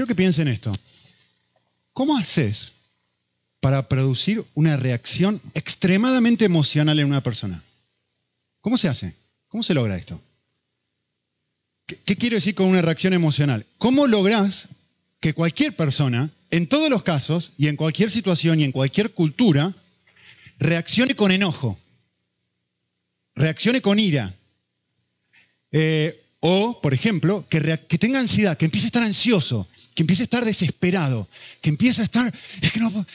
quiero que piensen esto. ¿Cómo haces para producir una reacción extremadamente emocional en una persona? ¿Cómo se hace? ¿Cómo se logra esto? ¿Qué, quiero decir con una reacción emocional? ¿Cómo logras que cualquier persona, en todos los casos y en cualquier situación y en cualquier cultura, reaccione con enojo, reaccione con ira? Eh, o, por ejemplo, que, tenga ansiedad, que empiece a estar ansioso, que empiece a estar desesperado, que empiece a estar es que no, puedo",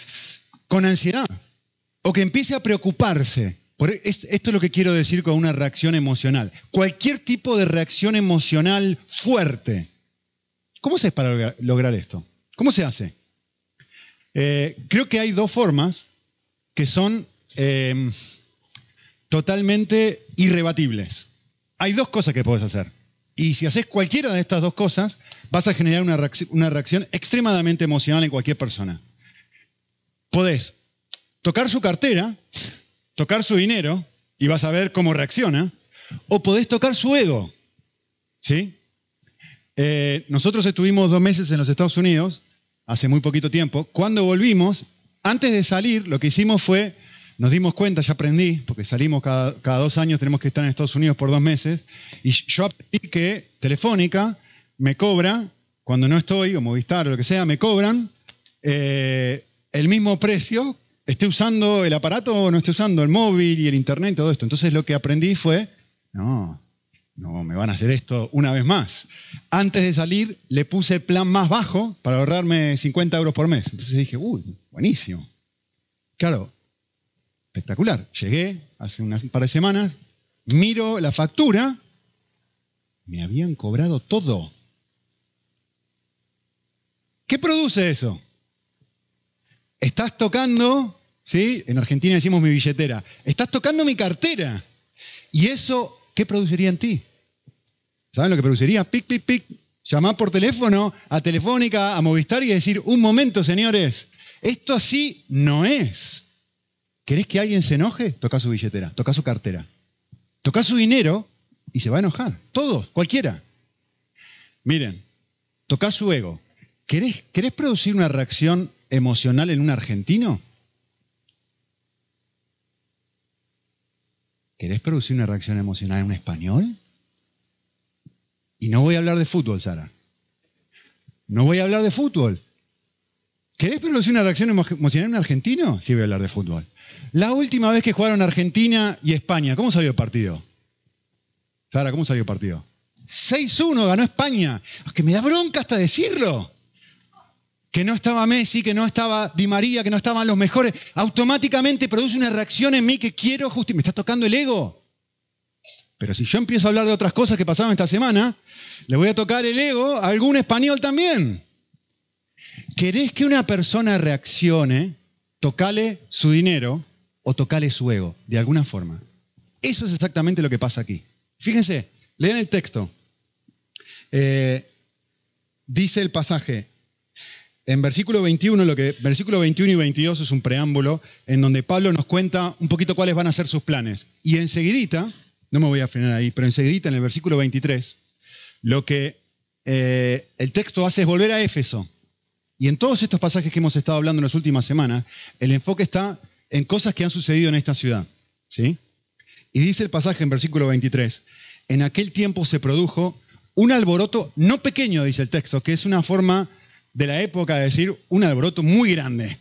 con ansiedad, o que empiece a preocuparse. E- es- esto es lo que quiero decir con una reacción emocional. Cualquier tipo de reacción emocional fuerte. ¿Cómo se hace para logra- lograr esto? ¿Cómo se hace? Eh, creo que hay dos formas que son eh, totalmente irrebatibles. Hay dos cosas que puedes hacer. Y si haces cualquiera de estas dos cosas, vas a generar una reacción, una reacción extremadamente emocional en cualquier persona. Podés tocar su cartera, tocar su dinero, y vas a ver cómo reacciona, o podés tocar su ego. ¿Sí? Eh, nosotros estuvimos dos meses en los Estados Unidos, hace muy poquito tiempo. Cuando volvimos, antes de salir, lo que hicimos fue, nos dimos cuenta, ya aprendí, porque salimos cada, cada dos años, tenemos que estar en Estados Unidos por dos meses, y yo aprendí que Telefónica me cobra, cuando no estoy, o Movistar o lo que sea, me cobran eh, el mismo precio, esté usando el aparato o no esté usando el móvil y el internet y todo esto. Entonces lo que aprendí fue, no, no, me van a hacer esto una vez más. Antes de salir, le puse el plan más bajo para ahorrarme 50 euros por mes. Entonces dije, uy, buenísimo. Claro, espectacular. Llegué hace unas un par de semanas, miro la factura, me habían cobrado todo. ¿Qué produce eso? Estás tocando, ¿sí? En Argentina decimos mi billetera. Estás tocando mi cartera. ¿Y eso qué produciría en ti? ¿Saben lo que produciría? Pic, pic, pic. Llamar por teléfono a Telefónica, a Movistar y decir, un momento, señores, esto así no es. ¿Querés que alguien se enoje? Toca su billetera, toca su cartera. Toca su dinero y se va a enojar. Todos, cualquiera. Miren, toca su ego. ¿Querés, ¿Querés producir una reacción emocional en un argentino? ¿Querés producir una reacción emocional en un español? Y no voy a hablar de fútbol, Sara. No voy a hablar de fútbol. ¿Querés producir una reacción emo- emocional en un argentino? Sí voy a hablar de fútbol. La última vez que jugaron Argentina y España, ¿cómo salió el partido? Sara, ¿cómo salió el partido? 6-1 ganó España. Es que me da bronca hasta decirlo. Que no estaba Messi, que no estaba Di María, que no estaban los mejores. Automáticamente produce una reacción en mí que quiero justificar. Me está tocando el ego. Pero si yo empiezo a hablar de otras cosas que pasaron esta semana, le voy a tocar el ego a algún español también. ¿Querés que una persona reaccione? Tocale su dinero o tocale su ego, de alguna forma. Eso es exactamente lo que pasa aquí. Fíjense, lean el texto. Eh, dice el pasaje, en versículo 21, lo que, versículo 21 y 22 es un preámbulo en donde Pablo nos cuenta un poquito cuáles van a ser sus planes. Y enseguidita, no me voy a frenar ahí, pero enseguidita en el versículo 23, lo que eh, el texto hace es volver a Éfeso. Y en todos estos pasajes que hemos estado hablando en las últimas semanas, el enfoque está en cosas que han sucedido en esta ciudad. ¿sí? Y dice el pasaje en versículo 23, en aquel tiempo se produjo un alboroto no pequeño, dice el texto, que es una forma de la época de decir un alboroto muy grande,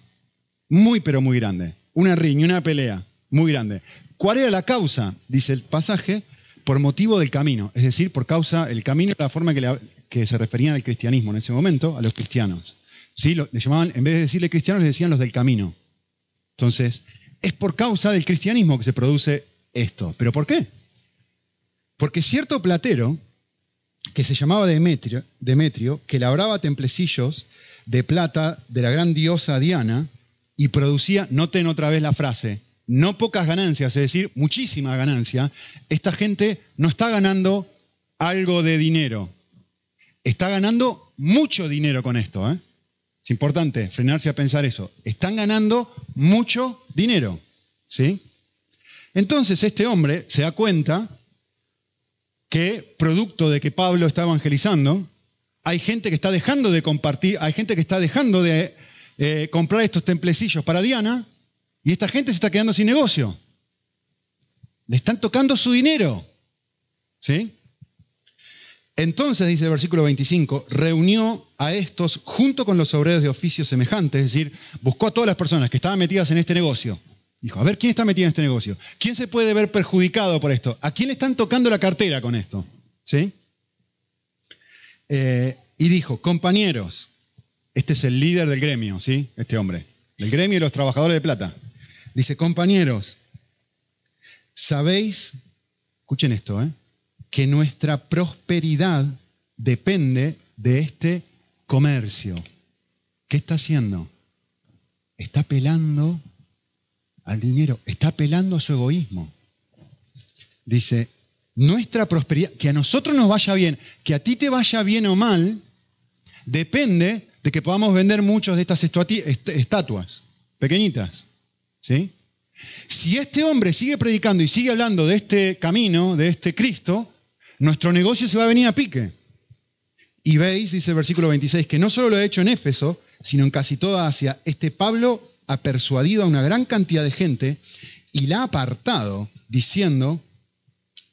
muy pero muy grande, una riña, una pelea muy grande. ¿Cuál era la causa? Dice el pasaje, por motivo del camino, es decir, por causa, el camino la forma que, que se referían al cristianismo en ese momento, a los cristianos. ¿Sí? Llamaban, en vez de decirle cristianos, le decían los del camino. Entonces, es por causa del cristianismo que se produce esto. ¿Pero por qué? Porque cierto platero, que se llamaba Demetrio, Demetrio, que labraba templecillos de plata de la gran diosa Diana y producía, noten otra vez la frase, no pocas ganancias, es decir, muchísima ganancia, esta gente no está ganando algo de dinero, está ganando mucho dinero con esto. ¿eh? Es importante frenarse a pensar eso. Están ganando mucho dinero. ¿sí? Entonces este hombre se da cuenta que, producto de que Pablo está evangelizando, hay gente que está dejando de compartir, hay gente que está dejando de eh, comprar estos templecillos para Diana y esta gente se está quedando sin negocio. Le están tocando su dinero. ¿Sí? Entonces, dice el versículo 25, reunió a estos junto con los obreros de oficios semejantes, es decir, buscó a todas las personas que estaban metidas en este negocio. Dijo, a ver, ¿quién está metido en este negocio? ¿Quién se puede ver perjudicado por esto? ¿A quién le están tocando la cartera con esto? ¿Sí? Eh, y dijo, compañeros, este es el líder del gremio, ¿sí? Este hombre, del gremio y los trabajadores de plata. Dice, compañeros, sabéis, escuchen esto, ¿eh? Que nuestra prosperidad depende de este comercio. ¿Qué está haciendo? Está apelando al dinero, está apelando a su egoísmo. Dice, nuestra prosperidad, que a nosotros nos vaya bien, que a ti te vaya bien o mal, depende de que podamos vender muchas de estas estatuas pequeñitas. ¿sí? Si este hombre sigue predicando y sigue hablando de este camino, de este Cristo, nuestro negocio se va a venir a pique. Y veis, dice el versículo 26, que no solo lo ha hecho en Éfeso, sino en casi toda Asia. Este Pablo ha persuadido a una gran cantidad de gente y la ha apartado diciendo,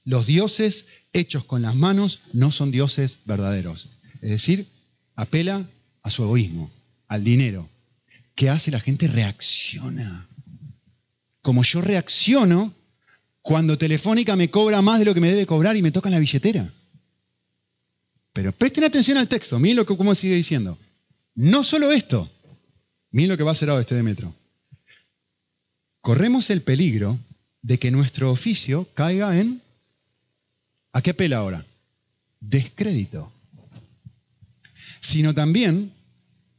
los dioses hechos con las manos no son dioses verdaderos. Es decir, apela a su egoísmo, al dinero. ¿Qué hace la gente? Reacciona. Como yo reacciono cuando Telefónica me cobra más de lo que me debe cobrar y me toca la billetera. Pero presten atención al texto, miren lo que cómo sigue diciendo. No solo esto, miren lo que va a hacer ahora este de metro. Corremos el peligro de que nuestro oficio caiga en ¿a qué apela ahora? Descrédito. Sino también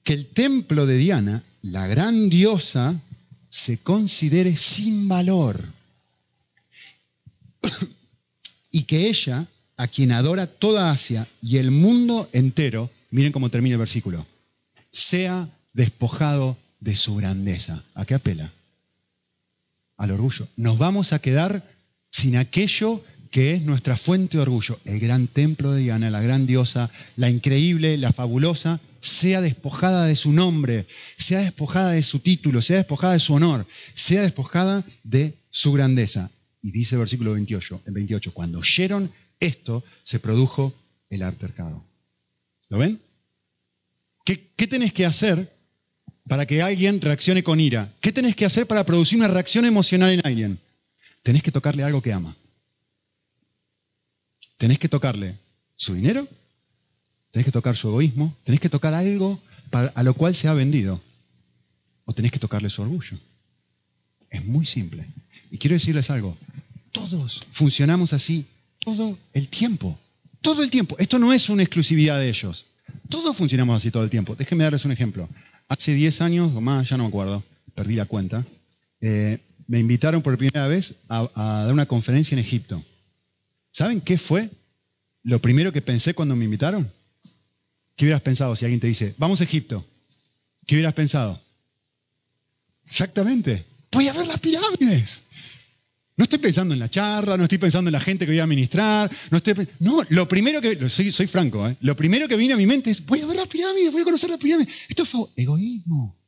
que el templo de Diana, la gran diosa, se considere sin valor y que ella, a quien adora toda Asia y el mundo entero, miren cómo termina el versículo, sea despojado de su grandeza. ¿A qué apela? Al orgullo. Nos vamos a quedar sin aquello que es nuestra fuente de orgullo, el gran templo de Diana, la gran diosa, la increíble, la fabulosa, sea despojada de su nombre, sea despojada de su título, sea despojada de su honor, sea despojada de su grandeza. Y dice el versículo 28, en 28, cuando oyeron esto, se produjo el altercado. ¿Lo ven? ¿Qué, ¿Qué tenés que hacer para que alguien reaccione con ira? ¿Qué tenés que hacer para producir una reacción emocional en alguien? Tenés que tocarle algo que ama. Tenés que tocarle su dinero, tenés que tocar su egoísmo, tenés que tocar algo a lo cual se ha vendido. O tenés que tocarle su orgullo. Es muy simple. Y quiero decirles algo, todos funcionamos así todo el tiempo. Todo el tiempo. Esto no es una exclusividad de ellos. Todos funcionamos así todo el tiempo. Déjenme darles un ejemplo. Hace 10 años o más, ya no me acuerdo, perdí la cuenta, eh, me invitaron por primera vez a, a dar una conferencia en Egipto. ¿Saben qué fue lo primero que pensé cuando me invitaron? ¿Qué hubieras pensado si alguien te dice, vamos a Egipto? ¿Qué hubieras pensado? Exactamente voy a ver las pirámides. No estoy pensando en la charla, no estoy pensando en la gente que voy a administrar. No, estoy, no lo primero que. Soy, soy franco, ¿eh? lo primero que viene a mi mente es: voy a ver las pirámides, voy a conocer las pirámides. Esto fue egoísmo.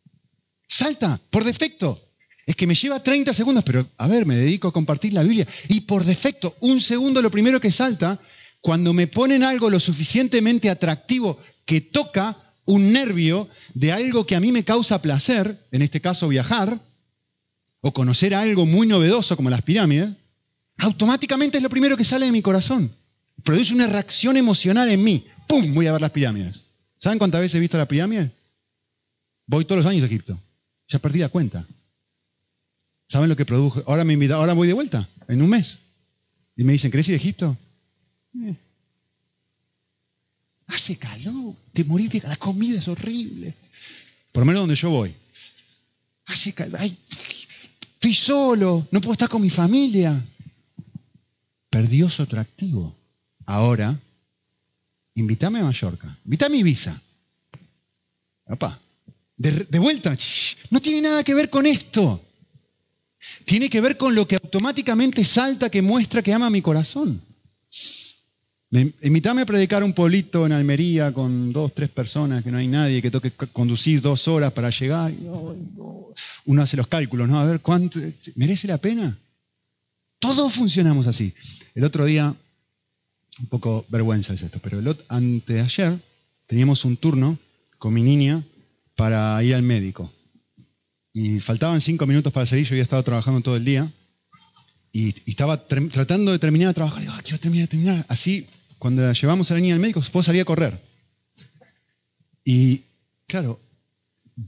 Salta, por defecto. Es que me lleva 30 segundos, pero a ver, me dedico a compartir la Biblia. Y por defecto, un segundo, lo primero que salta, cuando me ponen algo lo suficientemente atractivo que toca un nervio de algo que a mí me causa placer, en este caso viajar, o conocer algo muy novedoso como las pirámides, automáticamente es lo primero que sale de mi corazón. Produce una reacción emocional en mí. ¡Pum! Voy a ver las pirámides. ¿Saben cuántas veces he visto las pirámides? Voy todos los años a Egipto. Ya perdí la cuenta. ¿Saben lo que produjo? Ahora me invita, ahora voy de vuelta, en un mes. Y me dicen, ¿querés ir a Egipto? Eh. Hace calor, te morís de la comida es horrible. Por lo menos donde yo voy. Hace calor, Estoy solo, no puedo estar con mi familia. Perdió su atractivo. Ahora, invítame a Mallorca, invítame a Ibiza. Papá, de, de vuelta, no tiene nada que ver con esto. Tiene que ver con lo que automáticamente salta que muestra que ama mi corazón. Me, invítame a predicar un pueblito en Almería con dos, tres personas, que no hay nadie, que toque conducir dos horas para llegar. Uno hace los cálculos, ¿no? A ver, ¿cuánto? ¿Merece la pena? Todos funcionamos así. El otro día, un poco vergüenza es esto, pero el, antes de ayer teníamos un turno con mi niña para ir al médico. Y faltaban cinco minutos para salir, yo había estado trabajando todo el día. Y, estaba tratando de terminar de trabajar. Digo, ah, quiero terminar de terminar. Así cuando la llevamos a la niña al médico, esposa salía a correr. Y claro,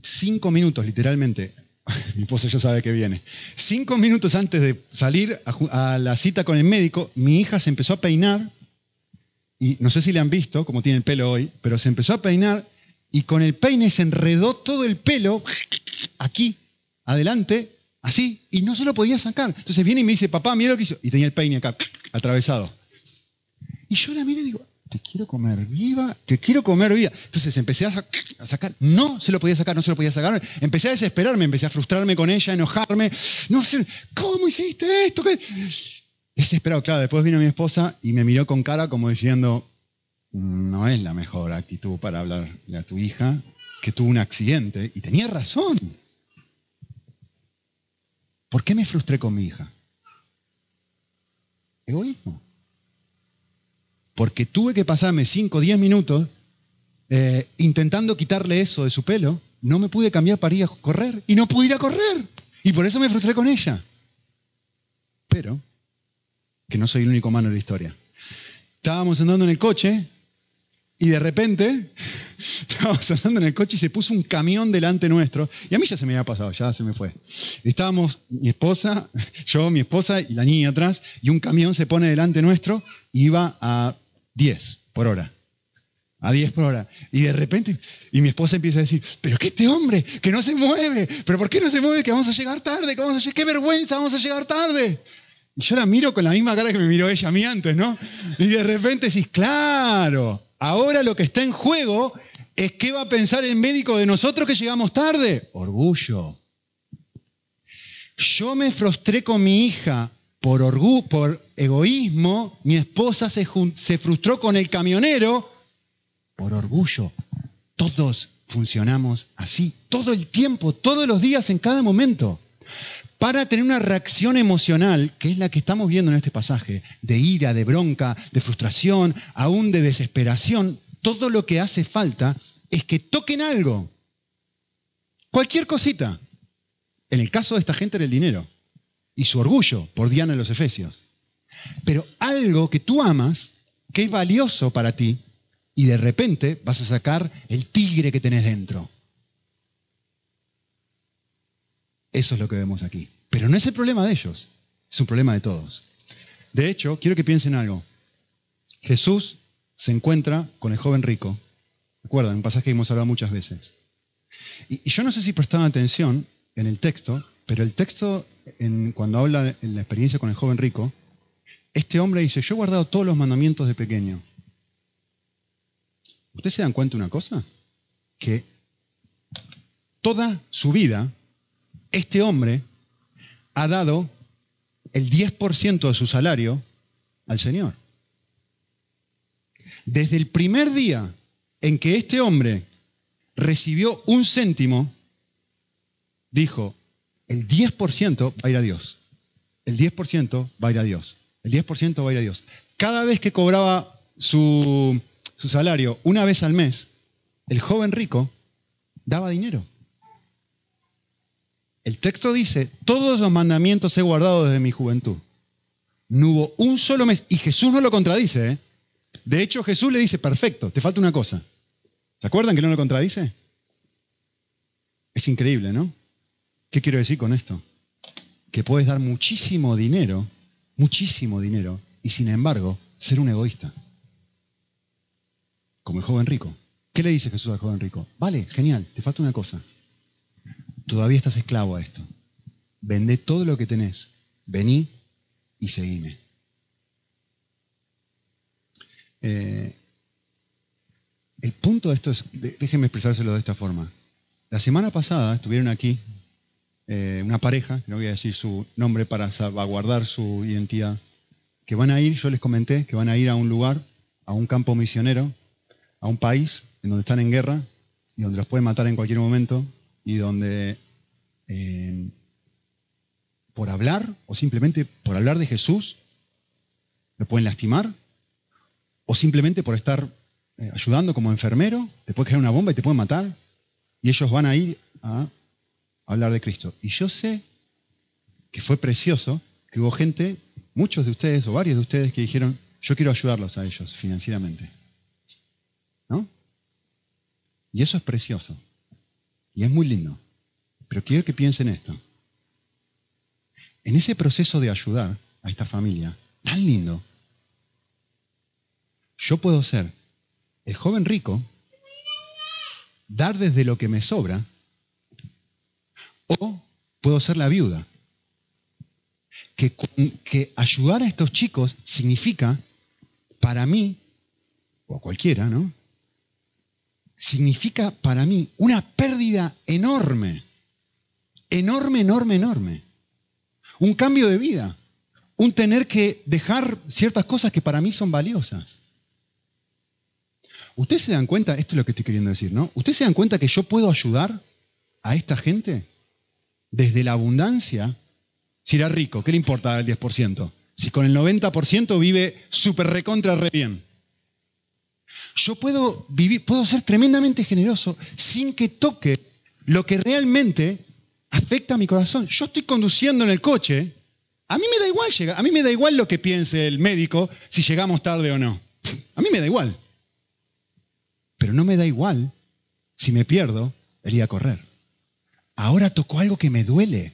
cinco minutos literalmente, mi esposa ya sabe que viene, cinco minutos antes de salir a, la cita con el médico, mi hija se empezó a peinar, y no sé si le han visto, como tiene el pelo hoy, pero se empezó a peinar y con el peine se enredó todo el pelo aquí, adelante, así, y no se lo podía sacar. Entonces viene y me dice, papá, mira lo que hizo. Y tenía el peine acá, atravesado. Y yo la miré y digo, te quiero comer viva, te quiero comer viva. Entonces empecé a, sacar, no se lo podía sacar, no se lo podía sacar. Empecé a desesperarme, empecé a frustrarme con ella, a enojarme. No sé, ¿cómo hiciste esto? Desesperado, claro. Después vino mi esposa y me miró con cara como diciendo, no es la mejor actitud para hablarle a tu hija que tuvo un accidente. Y tenía razón. ¿Por qué me frustré con mi hija? Egoísmo porque tuve que pasarme 5 o 10 minutos eh, intentando quitarle eso de su pelo, no me pude cambiar para ir a correr y no pude ir a correr. Y por eso me frustré con ella. Pero, que no soy el único humano de la historia. Estábamos andando en el coche y de repente estábamos andando en el coche y se puso un camión delante nuestro. Y a mí ya se me había pasado, ya se me fue. Estábamos mi esposa, yo, mi esposa y la niña atrás, y un camión se pone delante nuestro y iba a 10 por hora. A 10 por hora. Y de repente, y mi esposa empieza a decir, pero que este hombre, que no se mueve, pero ¿por qué no se mueve? Que vamos a llegar tarde, que vamos a qué vergüenza, vamos a llegar tarde. Y yo la miro con la misma cara que me miró ella a mí antes, ¿no? Y de repente decís, claro, ahora lo que está en juego es qué va a pensar el médico de nosotros que llegamos tarde. Orgullo. Yo me frustré con mi hija por, orgullo, por egoísmo, mi esposa se, se frustró con el camionero por orgullo. Todos funcionamos así, todo el tiempo, todos los días, en cada momento. Para tener una reacción emocional, que es la que estamos viendo en este pasaje, de ira, de bronca, de frustración, aún de desesperación, todo lo que hace falta es que toquen algo. Cualquier cosita. En el caso de esta gente era el dinero y su orgullo por Diana en los Efesios. Pero algo que tú amas, que es valioso para ti, y de repente vas a sacar el tigre que tenés dentro. Eso es lo que vemos aquí. Pero no es el problema de ellos, es un problema de todos. De hecho, quiero que piensen algo. Jesús se encuentra con el joven rico. Recuerdan, un pasaje que hemos hablado muchas veces. Y, y yo no sé si prestaban atención en el texto, pero el texto, cuando habla en la experiencia con el joven rico, este hombre dice, yo he guardado todos los mandamientos de pequeño. ¿Ustedes se dan cuenta de una cosa? Que toda su vida, este hombre ha dado el 10% de su salario al Señor. Desde el primer día en que este hombre recibió un céntimo, dijo, el 10% va a ir a Dios. El 10% va a ir a Dios. El 10% va a ir a Dios. Cada vez que cobraba su, su salario una vez al mes, el joven rico daba dinero. El texto dice, todos los mandamientos he guardado desde mi juventud. No hubo un solo mes, y Jesús no lo contradice. ¿eh? De hecho, Jesús le dice, perfecto, te falta una cosa. ¿Se acuerdan que no lo contradice? Es increíble, ¿no? ¿Qué quiero decir con esto? Que puedes dar muchísimo dinero, muchísimo dinero, y sin embargo ser un egoísta. Como el joven rico. ¿Qué le dice Jesús al joven rico? Vale, genial, te falta una cosa. Todavía estás esclavo a esto. Vende todo lo que tenés. Vení y seguime. Eh, el punto de esto es, déjenme expresárselo de esta forma. La semana pasada estuvieron aquí eh, una pareja, no voy a decir su nombre para salvaguardar su identidad, que van a ir, yo les comenté, que van a ir a un lugar a un campo misionero, a un país en donde están en guerra y donde los pueden matar en cualquier momento y donde eh, por hablar o simplemente por hablar de Jesús lo pueden lastimar o simplemente por estar eh, ayudando como enfermero, te puede caer una bomba y te pueden matar y ellos van a ir a hablar de Cristo. Y yo sé que fue precioso que hubo gente, muchos de ustedes o varios de ustedes que dijeron, yo quiero ayudarlos a ellos financieramente. ¿No? Y eso es precioso. Y es muy lindo. Pero quiero que piensen esto. En ese proceso de ayudar a esta familia, tan lindo, yo puedo ser el joven rico, dar desde lo que me sobra, puedo ser la viuda. Que, que ayudar a estos chicos significa, para mí, o a cualquiera, ¿no? Significa para mí una pérdida enorme, enorme, enorme, enorme. Un cambio de vida, un tener que dejar ciertas cosas que para mí son valiosas. ¿Ustedes se dan cuenta? Esto es lo que estoy queriendo decir, ¿no? ¿Ustedes se dan cuenta que yo puedo ayudar a esta gente desde la abundancia? Si era rico, ¿qué le importa el 10%? Si con el 90% vive súper recontra re bien. Yo puedo vivir, puedo ser tremendamente generoso sin que toque lo que realmente afecta a mi corazón. Yo estoy conduciendo en el coche, a mí me da igual llegar, a mí me da igual lo que piense el médico si llegamos tarde o no. A mí me da igual. Pero no me da igual si me pierdo el ir a correr. Ahora tocó algo que me duele.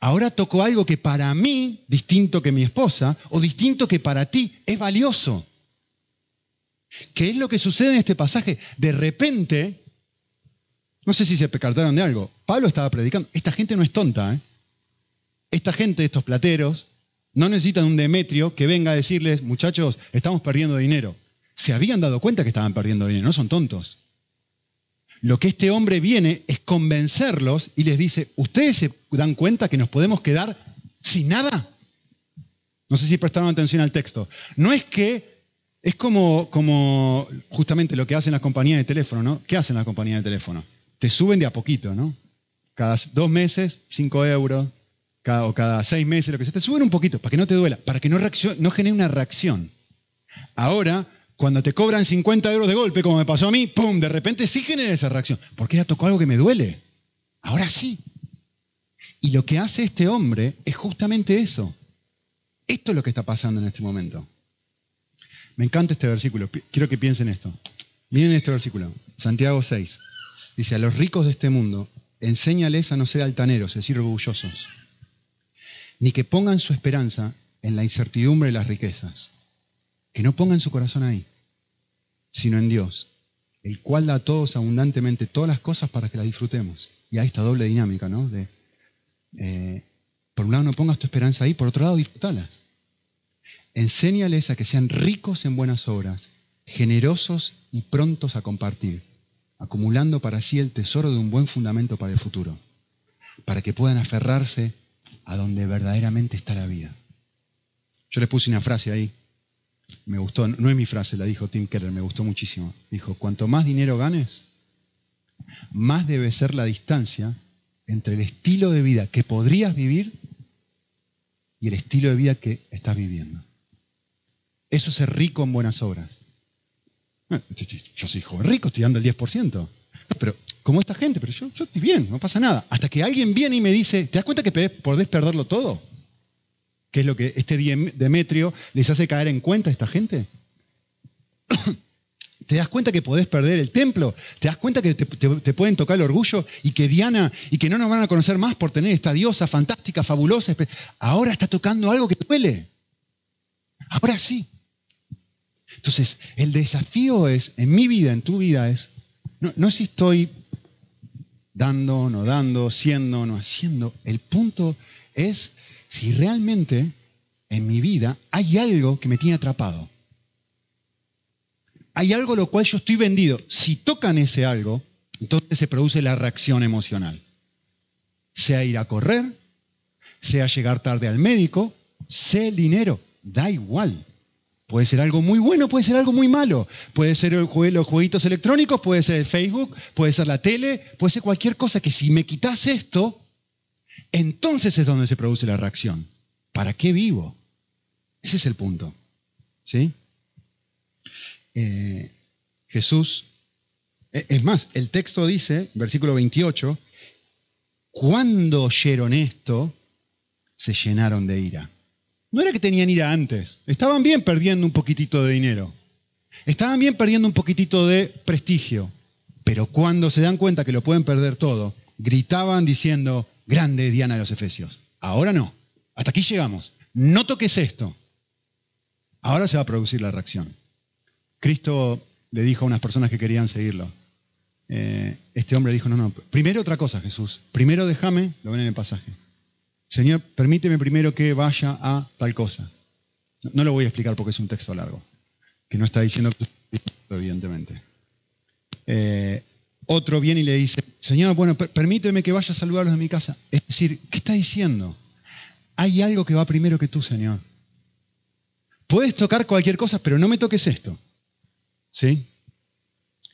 Ahora tocó algo que para mí, distinto que mi esposa, o distinto que para ti, es valioso. ¿Qué es lo que sucede en este pasaje? De repente, no sé si se percataron de algo. Pablo estaba predicando. Esta gente no es tonta. ¿eh? Esta gente, estos plateros, no necesitan un Demetrio que venga a decirles, muchachos, estamos perdiendo dinero se habían dado cuenta que estaban perdiendo dinero, no son tontos. Lo que este hombre viene es convencerlos y les dice, ¿ustedes se dan cuenta que nos podemos quedar sin nada? No sé si prestaron atención al texto. No es que, es como, como justamente lo que hacen las compañías de teléfono, ¿no? ¿Qué hacen las compañías de teléfono? Te suben de a poquito, ¿no? Cada dos meses, cinco euros, o cada seis meses, lo que sea, te suben un poquito, para que no te duela, para que no genere una reacción. Ahora cuando te cobran 50 euros de golpe, como me pasó a mí, ¡pum! De repente sí genera esa reacción. Porque era tocó algo que me duele. Ahora sí. Y lo que hace este hombre es justamente eso. Esto es lo que está pasando en este momento. Me encanta este versículo. Quiero que piensen esto. Miren este versículo. Santiago 6. Dice, a los ricos de este mundo, enséñales a no ser altaneros, es decir, orgullosos, ni que pongan su esperanza en la incertidumbre de las riquezas que no pongan su corazón ahí, sino en Dios, el cual da a todos abundantemente todas las cosas para que las disfrutemos. Y hay esta doble dinámica, ¿no? De, eh, por un lado no pongas tu esperanza ahí, por otro lado disfrutalas. Enséñales a que sean ricos en buenas obras, generosos y prontos a compartir, acumulando para sí el tesoro de un buen fundamento para el futuro, para que puedan aferrarse a donde verdaderamente está la vida. Yo les puse una frase ahí, me gustó, no es mi frase, la dijo Tim Keller, me gustó muchísimo. Dijo, cuanto más dinero ganes, más debe ser la distancia entre el estilo de vida que podrías vivir y el estilo de vida que estás viviendo. Eso es ser rico en buenas obras. Ah, yo soy joven rico, estoy dando el 10%. Pero como esta gente, pero yo, yo estoy bien, no pasa nada. Hasta que alguien viene y me dice, ¿te das cuenta que podés perderlo todo? ¿Qué es lo que este Demetrio les hace caer en cuenta a esta gente? ¿Te das cuenta que podés perder el templo? ¿Te das cuenta que te, pueden tocar el orgullo y que Diana y que no nos van a conocer más por tener esta diosa fantástica, fabulosa? Ahora está tocando algo que duele. Ahora sí. Entonces, el desafío es, en mi vida, en tu vida, es, no, no si estoy dando, no dando, siendo, no haciendo. El punto es si realmente en mi vida hay algo que me tiene atrapado. Hay algo lo cual yo estoy vendido. Si tocan ese algo, entonces se produce la reacción emocional. Sea ir a correr, sea llegar tarde al médico, sea el dinero, da igual. Puede ser algo muy bueno, puede ser algo muy malo. Puede ser los jueguitos electrónicos, puede ser el Facebook, puede ser la tele, puede ser cualquier cosa que si me quitas esto, entonces es donde se produce la reacción. ¿Para qué vivo? Ese es el punto. ¿Sí? Eh, Jesús, e, es más, el texto dice, versículo 28, cuando oyeron esto, se llenaron de ira. No era que tenían ira antes, estaban bien perdiendo un poquitito de dinero, estaban bien perdiendo un poquitito de prestigio, pero cuando se dan cuenta que lo pueden perder todo, gritaban diciendo, grande Diana de los Efesios. Ahora no, hasta aquí llegamos, no toques esto. Ahora se va a producir la reacción. Cristo le dijo a unas personas que querían seguirlo, eh, este hombre dijo, no, no, primero otra cosa Jesús, primero déjame, lo ven en el pasaje, Señor, permíteme primero que vaya a tal cosa. No, lo voy a explicar porque es un texto largo, que no está diciendo evidentemente. Eh, otro viene y le dice, Señor, bueno, permíteme que vaya a saludarlos en mi casa. Es decir, ¿qué está diciendo? Hay algo que va primero que tú, Señor. Puedes tocar cualquier cosa, pero no me toques esto. ¿Sí?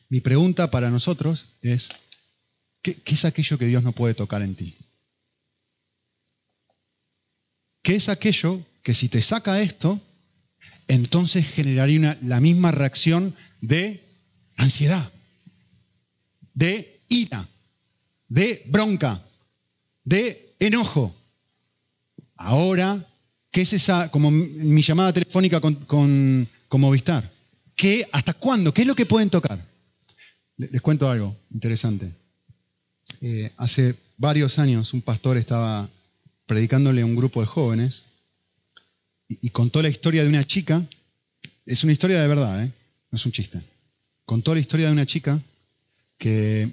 Mi pregunta para nosotros es, ¿qué, ¿qué, es aquello que Dios no puede tocar en ti? ¿Qué es aquello que si te saca esto, entonces generaría la misma reacción de ansiedad, de ira, de bronca, de enojo? Ahora, ¿qué es esa, como mi llamada telefónica con, Movistar? ¿Qué, ¿Hasta cuándo? ¿Qué es lo que pueden tocar? Les cuento algo interesante. Eh, hace varios años un pastor estaba predicándole a un grupo de jóvenes y, contó la historia de una chica, es una historia de verdad, ¿eh? no es un chiste, contó la historia de una chica que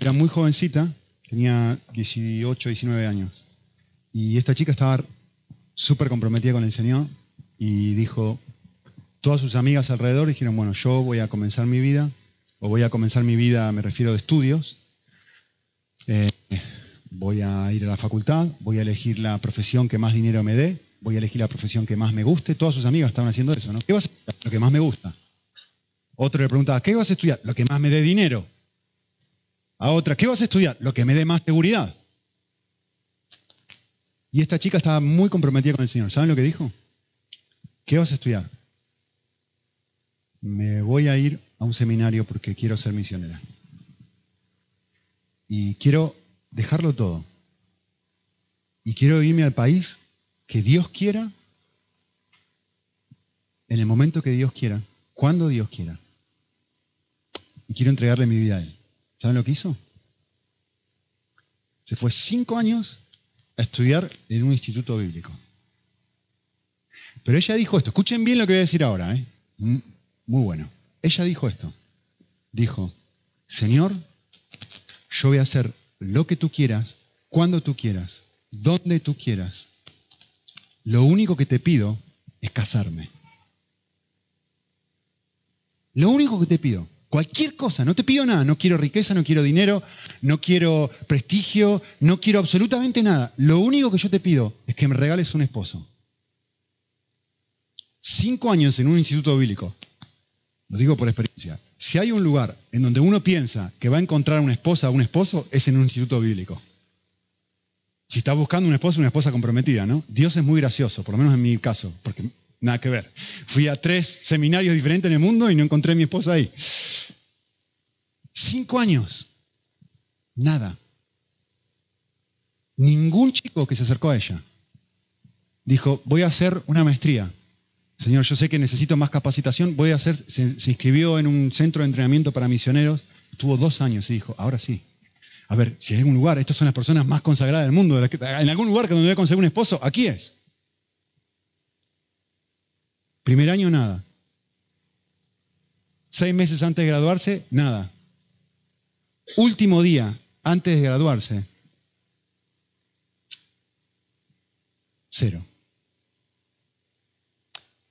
era muy jovencita, tenía 18, 19 años, y esta chica estaba súper comprometida con el Señor y dijo, todas sus amigas alrededor dijeron, bueno, yo voy a comenzar mi vida, o voy a comenzar mi vida, me refiero de estudios, eh, voy a ir a la facultad, voy a elegir la profesión que más dinero me dé, voy a elegir la profesión que más me guste. Todas sus amigas estaban haciendo eso, ¿no? ¿Qué vas a estudiar? Lo que más me gusta. Otro le preguntaba, ¿qué vas a estudiar? Lo que más me dé dinero. A otra, ¿qué vas a estudiar? Lo que me dé más seguridad. Y esta chica estaba muy comprometida con el Señor. ¿Saben lo que dijo? ¿Qué vas a estudiar? Me voy a ir a un seminario porque quiero ser misionera. Y quiero dejarlo todo. Y quiero irme al país que Dios quiera, en el momento que Dios quiera, cuando Dios quiera. Y quiero entregarle mi vida a Él. ¿Saben lo que hizo? Se fue cinco años a estudiar en un instituto bíblico. Pero ella dijo esto, escuchen bien lo que voy a decir ahora, ¿eh? Mm, muy bueno. Ella dijo esto, dijo, Señor, yo voy a hacer lo que tú quieras, cuando tú quieras, donde tú quieras. Lo único que te pido es casarme. Lo único que te pido, cualquier cosa, no te pido nada, no quiero riqueza, no quiero dinero, no quiero prestigio, no quiero absolutamente nada. Lo único que yo te pido es que me regales un esposo. Cinco años en un instituto bíblico, lo digo por experiencia. Si hay un lugar en donde uno piensa que va a encontrar una esposa o un esposo, es en un instituto bíblico. Si está buscando una esposa, una esposa comprometida, ¿no? Dios es muy gracioso, por lo menos en mi caso, porque nada que ver. Fui a tres seminarios diferentes en el mundo y no encontré a mi esposa ahí. Cinco años. Nada. Ningún chico que se acercó a ella dijo, voy a hacer una maestría. Señor, yo sé que necesito más capacitación, voy a hacer, se, inscribió en un centro de entrenamiento para misioneros, tuvo dos años y dijo, ahora sí. A ver, si hay algún lugar, estas son las personas más consagradas del mundo, en algún lugar que donde voy a conseguir un esposo, aquí es. Primer año, nada. Seis meses antes de graduarse, nada. Último día, antes de graduarse, cero.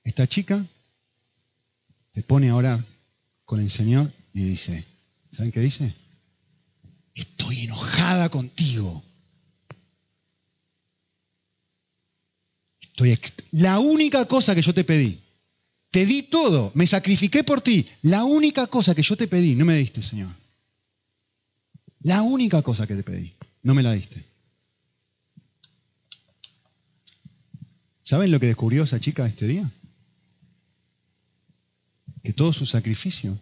Esta chica se pone a orar con el Señor y dice, ¿saben qué dice? Estoy enojada contigo. Estoy la única cosa que yo te pedí te di todo, me sacrifiqué por ti. La única cosa que yo te pedí, no me diste, Señor. La única cosa que te pedí, no me la diste. ¿Saben lo que descubrió esa chica este día? Que todo su sacrificio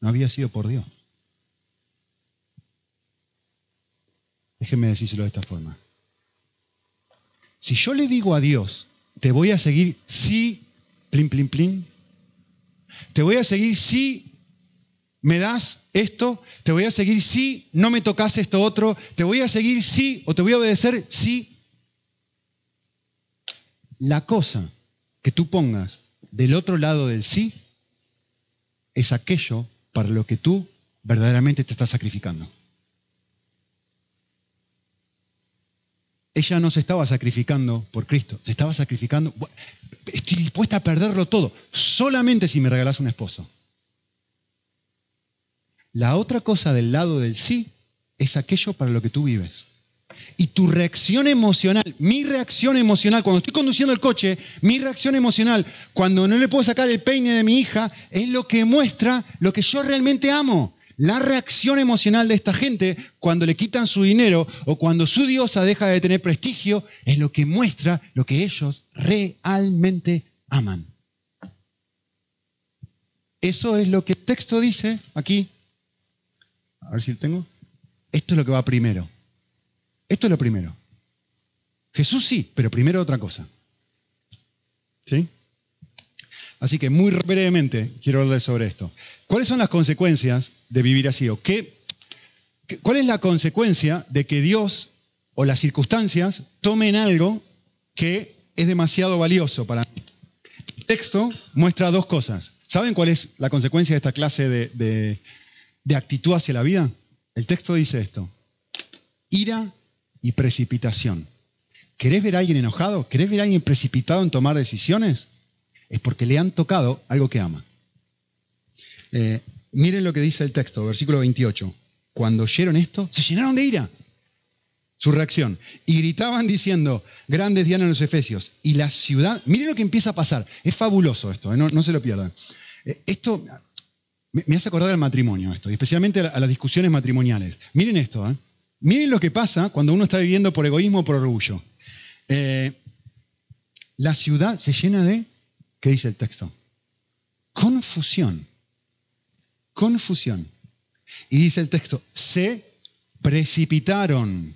no había sido por Dios. Déjenme decírselo de esta forma. Si yo le digo a Dios, te voy a seguir si, plin, plin, plin, te voy a seguir si me das esto, te voy a seguir si no me tocas esto otro, te voy a seguir si o te voy a obedecer si. La cosa que tú pongas del otro lado del sí es aquello para lo que tú verdaderamente te estás sacrificando. Ella no se estaba sacrificando por Cristo, se estaba sacrificando, estoy dispuesta a perderlo todo, solamente si me regalas un esposo. La otra cosa del lado del sí es aquello para lo que tú vives. Y tu reacción emocional, mi reacción emocional, cuando estoy conduciendo el coche, mi reacción emocional, cuando no le puedo sacar el peine de mi hija, es lo que muestra lo que yo realmente amo. La reacción emocional de esta gente cuando le quitan su dinero o cuando su diosa deja de tener prestigio es lo que muestra lo que ellos realmente aman. Eso es lo que el texto dice aquí. A ver si lo tengo. Esto es lo que va primero. Esto es lo primero. Jesús sí, pero primero otra cosa. ¿Sí? Así que muy brevemente quiero hablar sobre esto. ¿Cuáles son las consecuencias de vivir así? ¿O qué, ¿Cuál es la consecuencia de que Dios o las circunstancias tomen algo que es demasiado valioso para mí? El texto muestra dos cosas. ¿Saben cuál es la consecuencia de esta clase de, de actitud hacia la vida? El texto dice esto. Ira y precipitación. ¿Querés ver a alguien enojado? ¿Querés ver a alguien precipitado en tomar decisiones? Es porque le han tocado algo que ama. Eh, miren lo que dice el texto, versículo 28. Cuando oyeron esto, se llenaron de ira. Su reacción. Y gritaban diciendo, grandes dianas los efesios. Y la ciudad, miren lo que empieza a pasar. Es fabuloso esto, eh, no, se lo pierdan. Eh, esto me, hace acordar al matrimonio, esto, especialmente a, las discusiones matrimoniales. Miren esto, miren lo que pasa cuando uno está viviendo por egoísmo o por orgullo. la ciudad se llena de, ¿qué dice el texto? Confusión confusión. Y dice el texto, se precipitaron,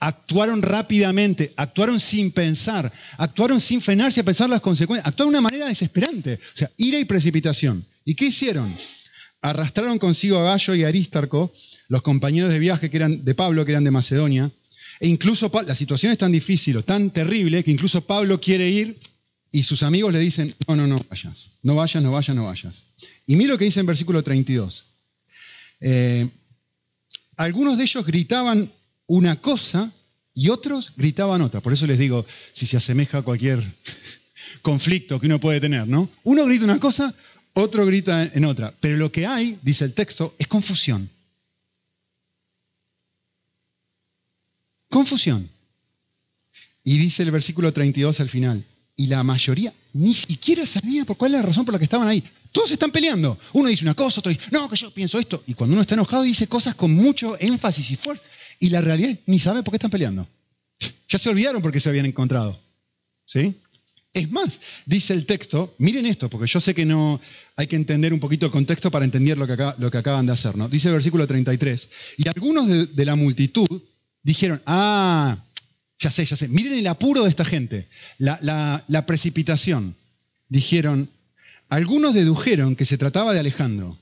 actuaron rápidamente, actuaron sin pensar, actuaron sin frenarse a pensar las consecuencias, actuaron de una manera desesperante, o sea, ira y precipitación. ¿Y qué hicieron? Arrastraron consigo a Gallo y Aristarco, los compañeros de viaje que eran de Pablo, que eran de Macedonia, e incluso la situación es tan difícil o tan terrible que incluso Pablo quiere ir y sus amigos le dicen, no, no, no vayas, no vayas, no vayas, no vayas. Y mira lo que dice en versículo 32. Eh, algunos de ellos gritaban una cosa y otros gritaban otra. Por eso les digo, si se asemeja a cualquier conflicto que uno puede tener, ¿no? Uno grita una cosa, otro grita en otra. Pero lo que hay, dice el texto, es confusión. Confusión. Y dice el versículo 32 al final, y la mayoría ni siquiera sabía por cuál es la razón por la que estaban ahí. Todos están peleando. Uno dice una cosa, otro dice, no, que yo pienso esto. Y cuando uno está enojado dice cosas con mucho énfasis y fuerza. Y la realidad ni sabe por qué están peleando. Ya se olvidaron por qué se habían encontrado. ¿Sí? Es más, dice el texto, miren esto, porque yo sé que no hay que entender un poquito el contexto para entender lo que, lo que acaban de hacer. ¿no? Dice el versículo 33, y algunos de, de la multitud dijeron, ah, ya sé, ya sé. Miren el apuro de esta gente, la, precipitación. Dijeron, algunos dedujeron que se trataba de Alejandro,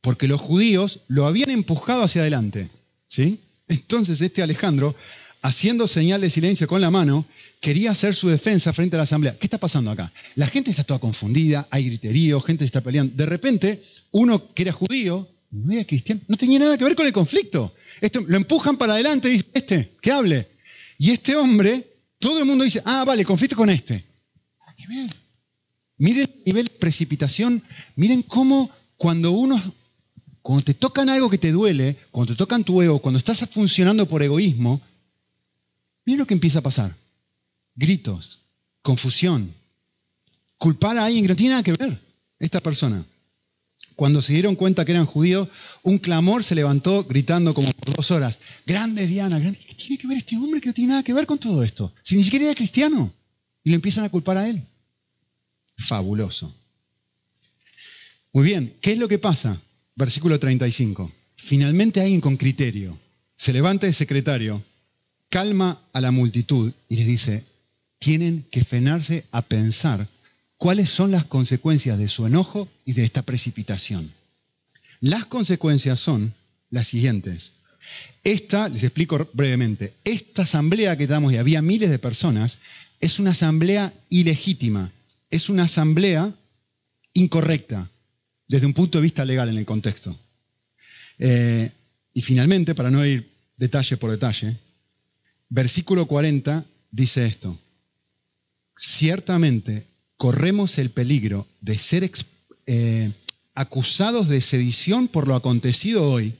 porque los judíos lo habían empujado hacia adelante. ¿sí? Entonces este Alejandro, haciendo señal de silencio con la mano, quería hacer su defensa frente a la asamblea. ¿Qué está pasando acá? La gente está toda confundida, hay griterío, gente está peleando. De repente, uno que era judío, no era cristiano, no tenía nada que ver con el conflicto. Esto, lo empujan para adelante y dice, este, que hable. Y este hombre, todo el mundo dice, ah, vale, conflicto con este. Miren el nivel de precipitación, miren cómo cuando uno, cuando te tocan algo que te duele, cuando te tocan tu ego, cuando estás funcionando por egoísmo, miren lo que empieza a pasar. Gritos, confusión. culpar a alguien que no tiene nada que ver, esta persona. Cuando se dieron cuenta que eran judíos, un clamor se levantó gritando como por dos horas, grande Diana, grande. ¿qué tiene que ver este hombre que no tiene nada que ver con todo esto? Si ni siquiera era cristiano. Y lo empiezan a culpar a él. Fabuloso. Muy bien, ¿qué es lo que pasa? Versículo 35. Finalmente alguien con criterio se levanta el secretario, calma a la multitud y les dice, tienen que frenarse a pensar cuáles son las consecuencias de su enojo y de esta precipitación. Las consecuencias son las siguientes. Esta, les explico brevemente, esta asamblea que damos y había miles de personas, es una asamblea ilegítima, es una asamblea incorrecta desde un punto de vista legal en el contexto. Eh, y finalmente, para no ir detalle por detalle, versículo 40 dice esto, ciertamente corremos el peligro de ser eh, acusados de sedición por lo acontecido hoy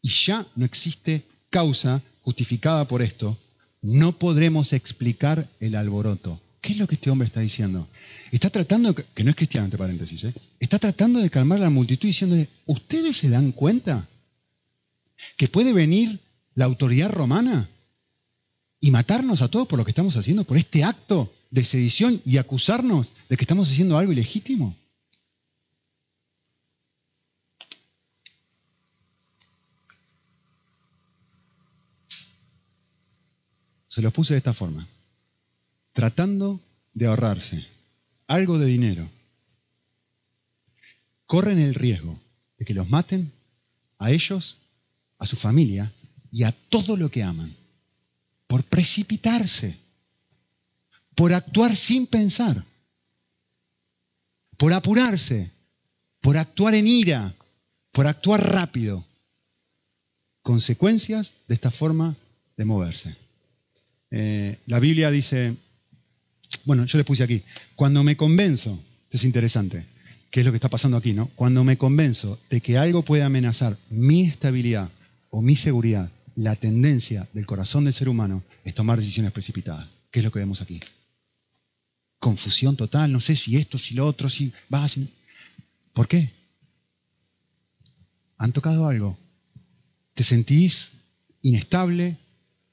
y ya no existe causa justificada por esto, no podremos explicar el alboroto. ¿Qué es lo que este hombre está diciendo? Está tratando, que no es cristiano entre paréntesis, ¿eh? está tratando de calmar a la multitud diciéndole, ¿ustedes se dan cuenta que puede venir la autoridad romana y matarnos a todos por lo que estamos haciendo, por este acto de sedición y acusarnos de que estamos haciendo algo ilegítimo. Se los puse de esta forma, tratando de ahorrarse algo de dinero. Corren el riesgo de que los maten a ellos, a su familia y a todo lo que aman, por precipitarse por actuar sin pensar, por apurarse, por actuar en ira, por actuar rápido. Consecuencias de esta forma de moverse. Eh, la Biblia dice, bueno, yo les puse aquí, cuando me convenzo, esto es interesante, ¿qué es lo que está pasando aquí, no? Cuando me convenzo de que algo puede amenazar mi estabilidad o mi seguridad, la tendencia del corazón del ser humano es tomar decisiones precipitadas. ¿Qué es lo que vemos aquí? Confusión total, no sé si esto, si lo otro, si va, si... ¿Por qué? ¿Han tocado algo? ¿Te sentís inestable,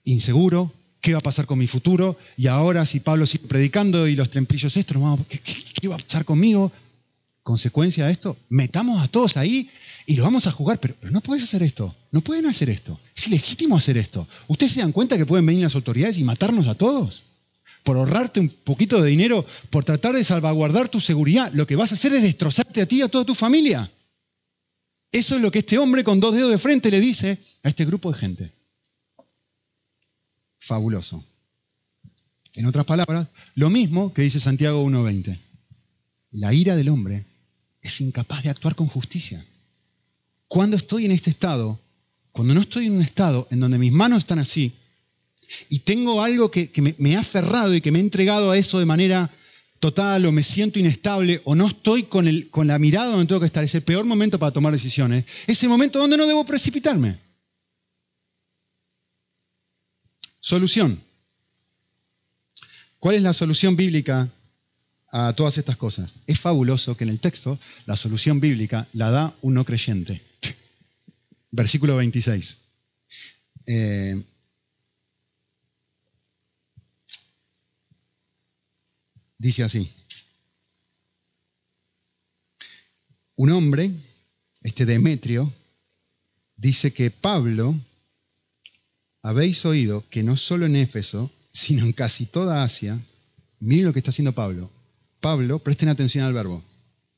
inseguro? ¿Qué va a pasar con mi futuro? Y ahora si Pablo sigue predicando y los templillos estos, ¿qué, qué va a pasar conmigo? Consecuencia de esto, metamos a todos ahí y lo vamos a jugar, pero, pero, no puedes hacer esto, no pueden hacer esto, es ilegítimo hacer esto. ¿Ustedes se dan cuenta que pueden venir las autoridades y matarnos a todos? Por ahorrarte un poquito de dinero, por tratar de salvaguardar tu seguridad, lo que vas a hacer es destrozarte a ti y a toda tu familia. Eso es lo que este hombre con dos dedos de frente le dice a este grupo de gente. Fabuloso. En otras palabras, lo mismo que dice Santiago 1.20. La ira del hombre es incapaz de actuar con justicia. Cuando estoy en este estado, cuando no estoy en un estado en donde mis manos están así, y tengo algo que, me, ha aferrado y que me ha entregado a eso de manera total o me siento inestable o no estoy con, el, con la mirada donde tengo que estar, es el peor momento para tomar decisiones, ese momento donde no debo precipitarme. Solución. ¿Cuál es la solución bíblica a todas estas cosas? Es fabuloso que en el texto la solución bíblica la da un no creyente. Versículo 26. Eh, Dice así. Un hombre, este Demetrio, dice que Pablo, habéis oído que no solo en Éfeso, sino en casi toda Asia, miren lo que está haciendo Pablo. Pablo, presten atención al verbo,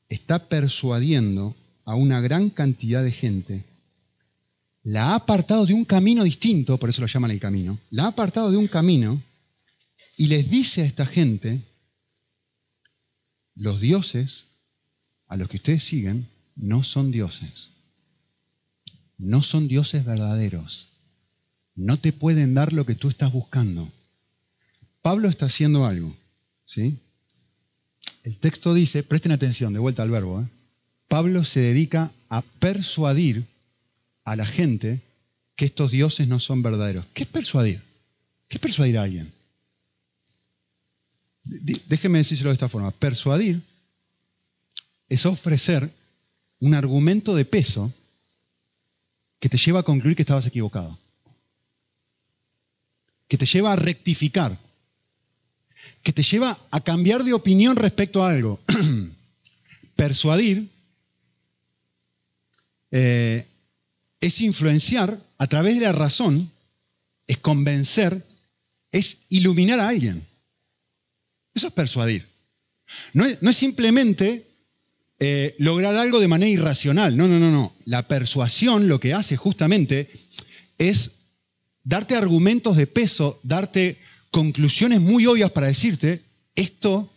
está persuadiendo a una gran cantidad de gente, la ha apartado de un camino distinto, por eso lo llaman el camino, la ha apartado de un camino y les dice a esta gente los dioses a los que ustedes siguen no son dioses. No son dioses verdaderos. No te pueden dar lo que tú estás buscando. Pablo está haciendo algo. ¿sí? El texto dice, presten atención, de vuelta al verbo, ¿eh? Pablo se dedica a persuadir a la gente que estos dioses no son verdaderos. ¿Qué es persuadir? ¿Qué es persuadir a alguien? Déjeme decírselo de esta forma, persuadir es ofrecer un argumento de peso que te lleva a concluir que estabas equivocado, que te lleva a rectificar, que te lleva a cambiar de opinión respecto a algo. Persuadir eh, es influenciar a través de la razón, es convencer, es iluminar a alguien. Eso es persuadir. No es, simplemente eh, lograr algo de manera irracional. No, no, no, no. La persuasión lo que hace justamente es darte argumentos de peso, darte conclusiones muy obvias para decirte esto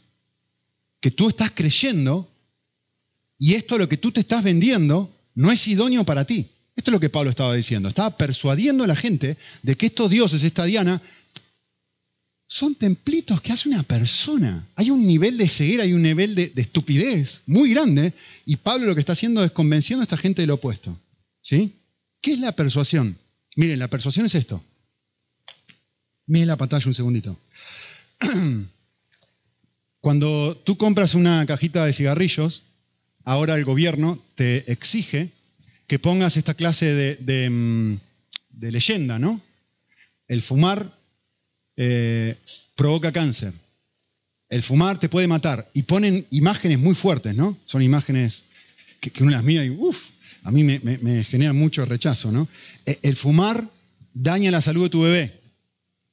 que tú estás creyendo y esto lo que tú te estás vendiendo no es idóneo para ti. Esto es lo que Pablo estaba diciendo. Estaba persuadiendo a la gente de que estos dioses, esta Diana, son templitos que hace una persona. Hay un nivel de ceguera, hay un nivel de, estupidez muy grande. Y Pablo lo que está haciendo es convenciendo a esta gente del opuesto. ¿Sí? ¿Qué es la persuasión? Miren, la persuasión es esto. Miren la pantalla un segundito. Cuando tú compras una cajita de cigarrillos, ahora el gobierno te exige que pongas esta clase de, mm, leyenda, ¿no? El fumar eh, provoca cáncer. El fumar te puede matar. Y ponen imágenes muy fuertes, ¿no? Son imágenes que, uno las mira y, uff, a mí me, me, genera mucho rechazo, ¿no? E, el fumar daña la salud de tu bebé.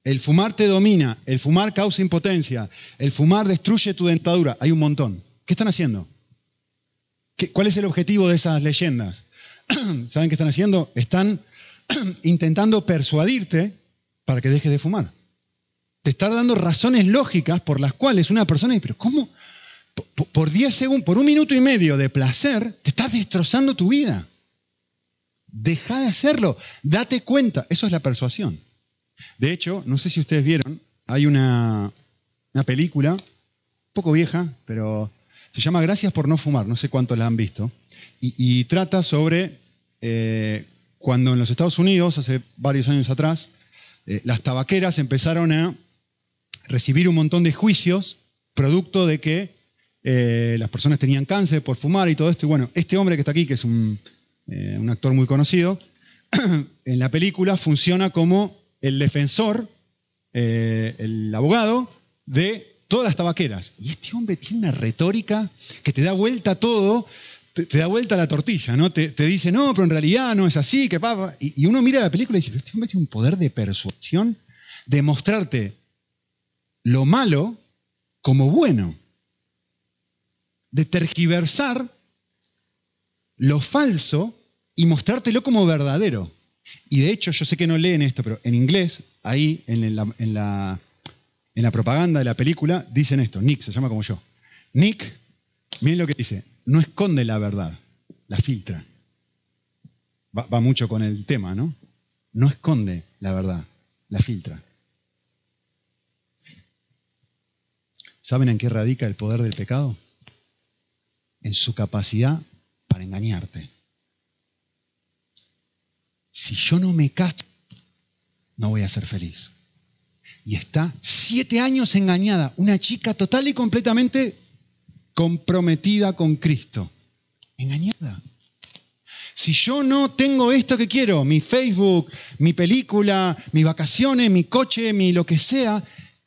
El fumar te domina. El fumar causa impotencia. El fumar destruye tu dentadura. Hay un montón. ¿Qué están haciendo? ¿Cuál es el objetivo de esas leyendas? ¿Saben qué están haciendo? Están intentando persuadirte para que dejes de fumar. Te está dando razones lógicas por las cuales una persona dice, pero ¿cómo? Por 10 segundos, por un minuto y medio de placer, te estás destrozando tu vida. Deja de hacerlo. Date cuenta. Eso es la persuasión. De hecho, no sé si ustedes vieron, hay una, película, un poco vieja, pero se llama Gracias por no fumar. No sé cuántos la han visto. Y, trata sobre eh, cuando en los Estados Unidos, hace varios años atrás, eh, las tabaqueras empezaron a recibir un montón de juicios producto de que eh, las personas tenían cáncer por fumar y todo esto. Y bueno, este hombre que está aquí, que es un, un actor muy conocido, en la película funciona como el defensor, el abogado de todas las tabaqueras. Y este hombre tiene una retórica que te da vuelta todo te, da vuelta la tortilla, ¿no? Te, dice, no, pero en realidad no es así, que papa. Y, uno mira la película y dice, este hombre tiene un poder de persuasión de mostrarte lo malo como bueno, de tergiversar lo falso y mostrártelo como verdadero. Y de hecho, yo sé que no leen esto, pero en inglés, ahí en la, propaganda de la película, dicen esto, Nick se llama como yo. Nick, miren lo que dice, no esconde la verdad, la filtra. Va, mucho con el tema, ¿no? No esconde la verdad, la filtra. ¿Saben en qué radica el poder del pecado? En su capacidad para engañarte. Si yo no me cacho, no voy a ser feliz. Y está siete años engañada, una chica total y completamente comprometida con Cristo. Engañada. Si yo no tengo esto que quiero, mi Facebook, mi película, mis vacaciones, mi coche, mi lo que sea,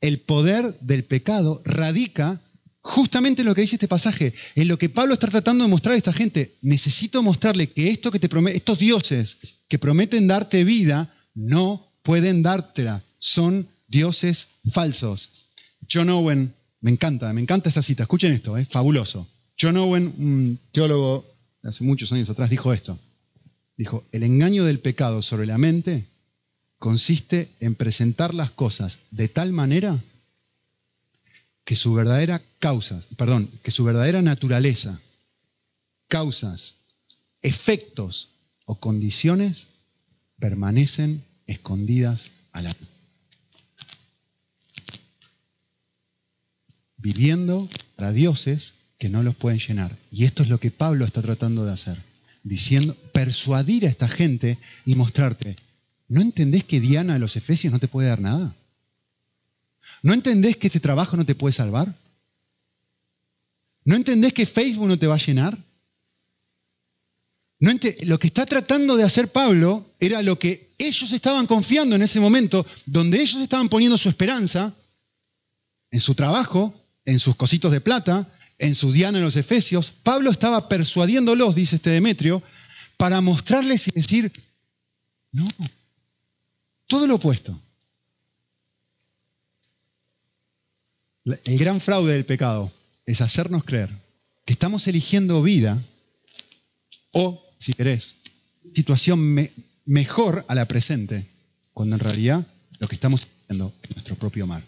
el poder del pecado radica justamente en lo que dice este pasaje, en lo que Pablo está tratando de mostrar a esta gente. Necesito mostrarle que esto que te estos dioses que prometen darte vida, no pueden dártela. Son dioses falsos. John Owen me encanta, me encanta esta cita. Escuchen esto, es fabuloso. John Owen, un teólogo de hace muchos años atrás, dijo esto. Dijo, el engaño del pecado sobre la mente consiste en presentar las cosas de tal manera que su verdadera causa, perdón, que su verdadera naturaleza, causas, efectos o condiciones permanecen escondidas a la viviendo para dioses que no los pueden llenar. Y esto es lo que Pablo está tratando de hacer, diciendo, persuadir a esta gente y mostrarte, ¿no entendés que Diana de los Efesios no te puede dar nada? ¿No entendés que este trabajo no te puede salvar? ¿No entendés que Facebook no te va a llenar? No lo que está tratando de hacer Pablo era lo que ellos estaban confiando en ese momento, donde ellos estaban poniendo su esperanza en su trabajo, en sus cositos de plata, en su diana en los Efesios. Pablo estaba persuadiéndolos, dice este Demetrio, para mostrarles y decir, no, todo lo opuesto. El gran fraude del pecado es hacernos creer que estamos eligiendo vida o, si querés, situación mejor a la presente, cuando en realidad lo que estamos haciendo es nuestro propio mar.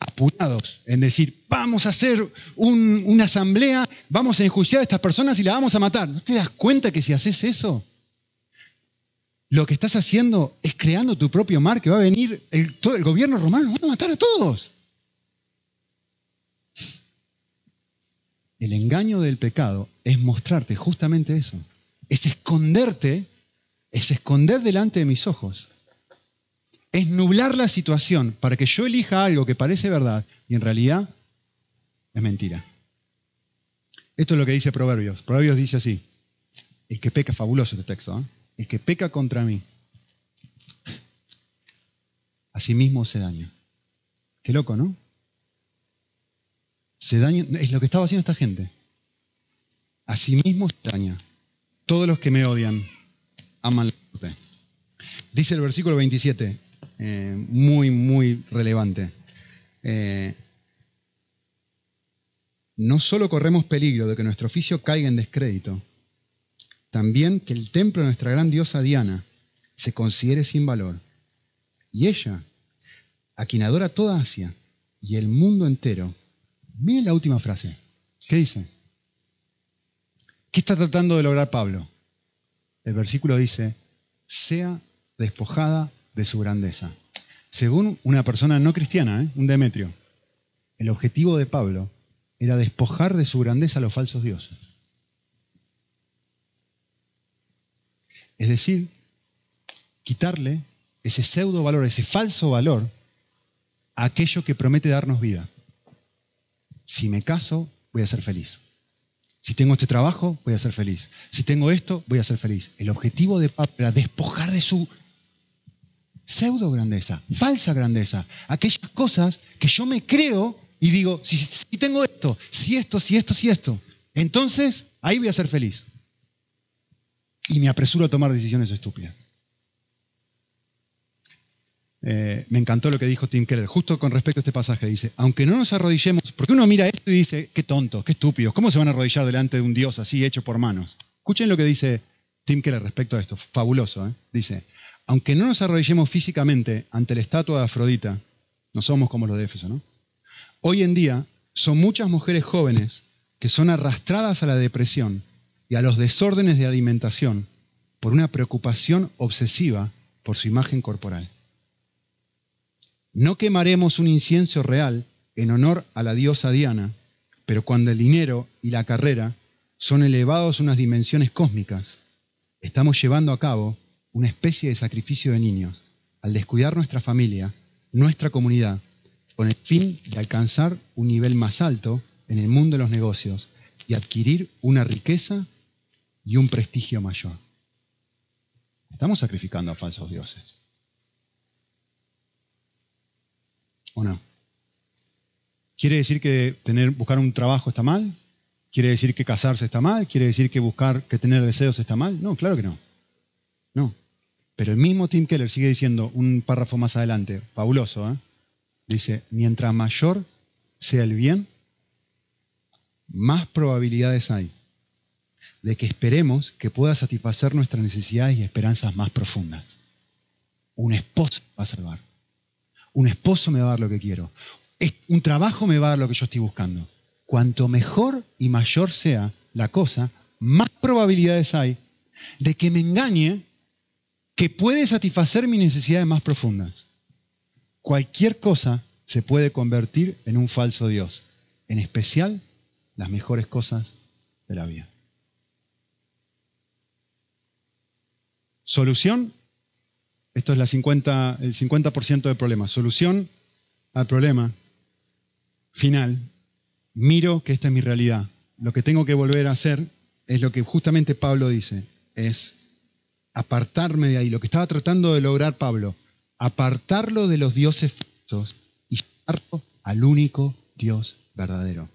Apurados en decir, vamos a hacer una asamblea, vamos a enjuiciar a estas personas y las vamos a matar. ¿No te das cuenta que si haces eso, lo que estás haciendo es creando tu propio mar que va a venir el, todo el gobierno romano, van a matar a todos. El engaño del pecado es mostrarte justamente eso. Es esconderte, es esconder delante de mis ojos. Es nublar la situación para que yo elija algo que parece verdad y en realidad es mentira. Esto es lo que dice Proverbios. Proverbios dice así. El que peca, fabuloso este texto. ¿eh? El que peca contra mí, a sí mismo se daña. Qué loco, ¿no? Se daña, es lo que estaba haciendo esta gente. A sí mismo se daña. Todos los que me odian aman la muerte. Dice el versículo 27, eh, muy, muy relevante. Eh, no solo corremos peligro de que nuestro oficio caiga en descrédito, también que el templo de nuestra gran diosa Diana se considere sin valor. Y ella, a quien adora toda Asia y el mundo entero, miren la última frase. ¿Qué dice? ¿Qué está tratando de lograr Pablo? El versículo dice, sea despojada de su grandeza. Según una persona no cristiana, ¿eh? un Demetrio, el objetivo de Pablo era despojar de su grandeza a los falsos dioses. Es decir, quitarle ese pseudo valor, ese falso valor a aquello que promete darnos vida. Si me caso, voy a ser feliz. Si tengo este trabajo, voy a ser feliz. Si tengo esto, voy a ser feliz. El objetivo de Pablo era despojar de su pseudo grandeza, falsa grandeza, aquellas cosas que yo me creo y digo, si, si tengo esto, si esto, si esto, si esto, entonces ahí voy a ser feliz y me apresuro a tomar decisiones estúpidas. Eh, me encantó lo que dijo Tim Keller, justo con respecto a este pasaje. Dice, aunque no nos arrodillemos, porque uno mira esto y dice, qué tontos, qué estúpidos, ¿cómo se van a arrodillar delante de un Dios así hecho por manos? Escuchen lo que dice Tim Keller respecto a esto, fabuloso. ¿eh? Dice, aunque no nos arrodillemos físicamente ante la estatua de Afrodita, no somos como los de Éfeso, ¿no? Hoy en día son muchas mujeres jóvenes que son arrastradas a la depresión y a los desórdenes de alimentación por una preocupación obsesiva por su imagen corporal. No quemaremos un incienso real en honor a la diosa Diana, pero cuando el dinero y la carrera son elevados a unas dimensiones cósmicas, estamos llevando a cabo una especie de sacrificio de niños al descuidar nuestra familia, nuestra comunidad, con el fin de alcanzar un nivel más alto en el mundo de los negocios y adquirir una riqueza y un prestigio mayor. Estamos sacrificando a falsos dioses. ¿O no? ¿Quiere decir que tener, buscar un trabajo está mal? ¿Quiere decir que casarse está mal? ¿Quiere decir que buscar, que tener deseos está mal? No, claro que no. No. Pero el mismo Tim Keller sigue diciendo un párrafo más adelante, fabuloso, ¿eh? dice, mientras mayor sea el bien, más probabilidades hay de que esperemos que pueda satisfacer nuestras necesidades y esperanzas más profundas. Un esposo me va a salvar. Un esposo me va a dar lo que quiero. Un trabajo me va a dar lo que yo estoy buscando. Cuanto mejor y mayor sea la cosa, más probabilidades hay de que me engañe que puede satisfacer mis necesidades más profundas. Cualquier cosa se puede convertir en un falso Dios, en especial las mejores cosas de la vida. Solución, Esto es la 50, el 50% del problema. Solución al problema final. Miro que esta es mi realidad. Lo que tengo que volver a hacer es lo que justamente Pablo dice, es apartarme de ahí. Lo que estaba tratando de lograr Pablo, apartarlo de los dioses falsos y llevarlo al único Dios verdadero.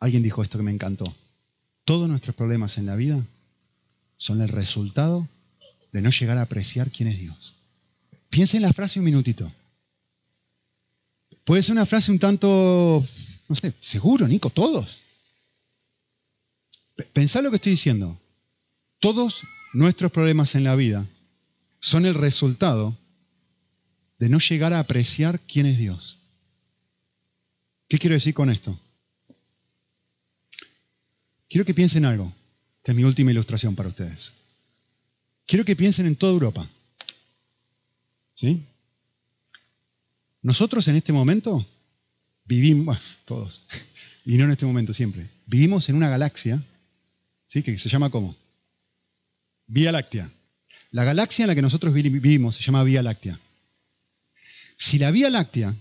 Alguien dijo esto que me encantó. Todos nuestros problemas en la vida son el resultado de no llegar a apreciar quién es Dios. Piensa en la frase un minutito. Puede ser una frase un tanto, no sé, seguro, Nico, todos. Pensá lo que estoy diciendo. Todos nuestros problemas en la vida son el resultado de no llegar a apreciar quién es Dios. ¿Qué quiero decir con esto? Quiero que piensen algo. Esta es mi última ilustración para ustedes. Quiero que piensen en toda Europa. ¿Sí? Nosotros en este momento vivimos, todos, y no en este momento siempre, vivimos en una galaxia, ¿sí? Que se llama ¿cómo? Vía Láctea. La galaxia en la que nosotros vivimos se llama Vía Láctea. Si la Vía Láctea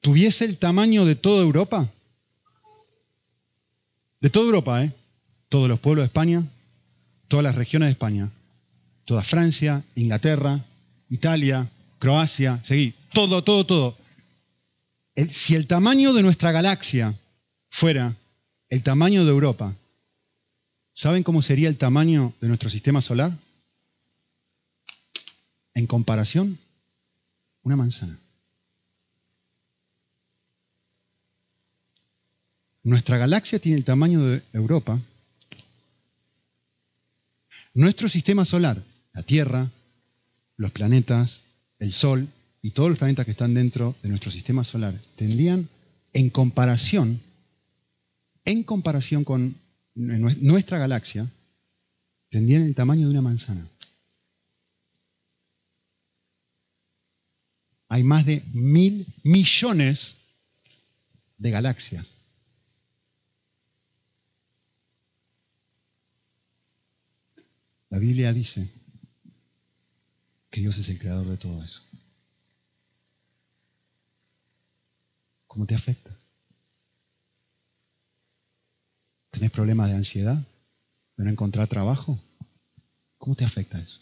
tuviese el tamaño de toda Europa, de toda Europa, ¿eh? todos los pueblos de España, todas las regiones de España, toda Francia, Inglaterra, Italia, Croacia, seguí, todo, todo, todo. si el tamaño de nuestra galaxia fuera el tamaño de Europa, ¿saben cómo sería el tamaño de nuestro sistema solar? En comparación, una manzana. Nuestra galaxia tiene el tamaño de Europa. Nuestro sistema solar, la Tierra, los planetas, el Sol y todos los planetas que están dentro de nuestro sistema solar, tendrían en comparación, en comparación con nuestra galaxia, tendrían el tamaño de una manzana. Hay más de mil millones de galaxias. La Biblia dice que Dios es el creador de todo eso. ¿Cómo te afecta? ¿Tenés problemas de ansiedad? ¿De no encontrar trabajo? ¿Cómo te afecta eso?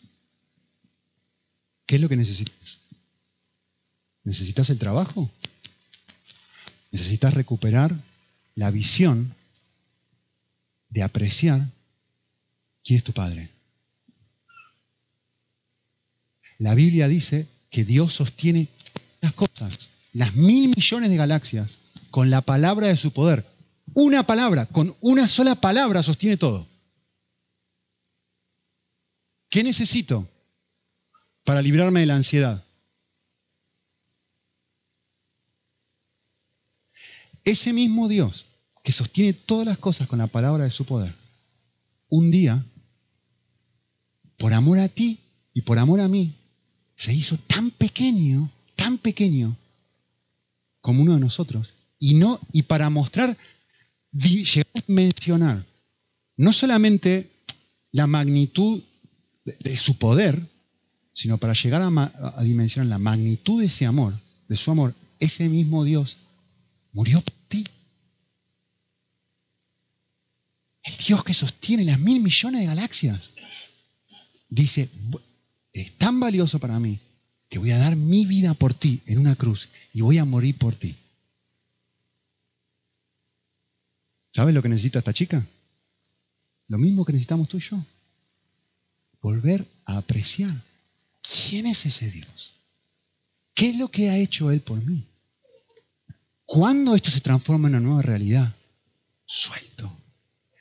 ¿Qué es lo que necesitas? ¿Necesitas el trabajo? Necesitas recuperar la visión de apreciar quién es tu Padre. La Biblia dice que Dios sostiene las cosas, las mil millones de galaxias, con la palabra de su poder. Una palabra, con una sola palabra sostiene todo. ¿Qué necesito para librarme de la ansiedad? Ese mismo Dios que sostiene todas las cosas con la palabra de su poder, un día, por amor a ti y por amor a mí, se hizo tan pequeño, tan pequeño como uno de nosotros. Y, no, y para mostrar, llegar a mencionar no solamente la magnitud de, su poder, sino para llegar a, a dimensionar la magnitud de ese amor, de su amor, ese mismo Dios murió por ti. El Dios que sostiene las mil millones de galaxias. Dice, es tan valioso para mí que voy a dar mi vida por ti en una cruz y voy a morir por ti. ¿Sabes lo que necesita esta chica? Lo mismo que necesitamos tú y yo. Volver a apreciar quién es ese Dios. ¿Qué es lo que ha hecho Él por mí? ¿Cuándo esto se transforma en una nueva realidad? Suelto.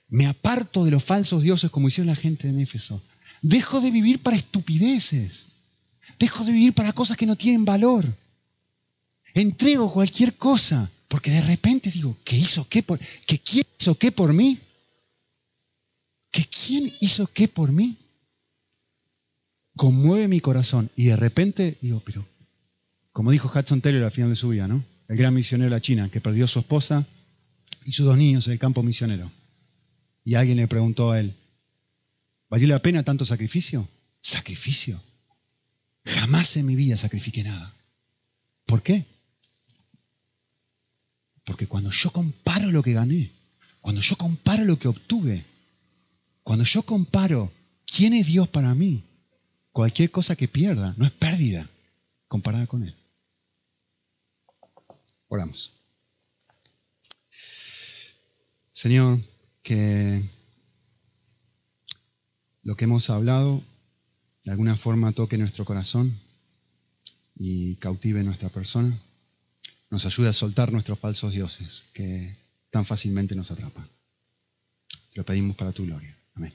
Me aparto de los falsos dioses como hicieron la gente de Éfeso. Dejo de vivir para estupideces. Dejo de vivir para cosas que no tienen valor. Entrego cualquier cosa, porque de repente digo, ¿qué hizo qué por, que quién hizo qué por mí? ¿Que quién hizo qué por mí? Conmueve mi corazón y de repente digo, pero, como dijo Hudson Taylor al final de su vida, ¿no? El gran misionero de la China, que perdió a su esposa y sus dos niños en el campo misionero. Y alguien le preguntó a él, ¿Valió la pena tanto sacrificio? Sacrificio. Jamás en mi vida sacrifiqué nada. ¿Por qué? Porque cuando yo comparo lo que gané, cuando yo comparo lo que obtuve, cuando yo comparo quién es Dios para mí, cualquier cosa que pierda no es pérdida comparada con Él. Oramos. Señor, que lo que hemos hablado de alguna forma toque nuestro corazón y cautive nuestra persona, nos ayude a soltar nuestros falsos dioses que tan fácilmente nos atrapan. Te lo pedimos para tu gloria. Amén.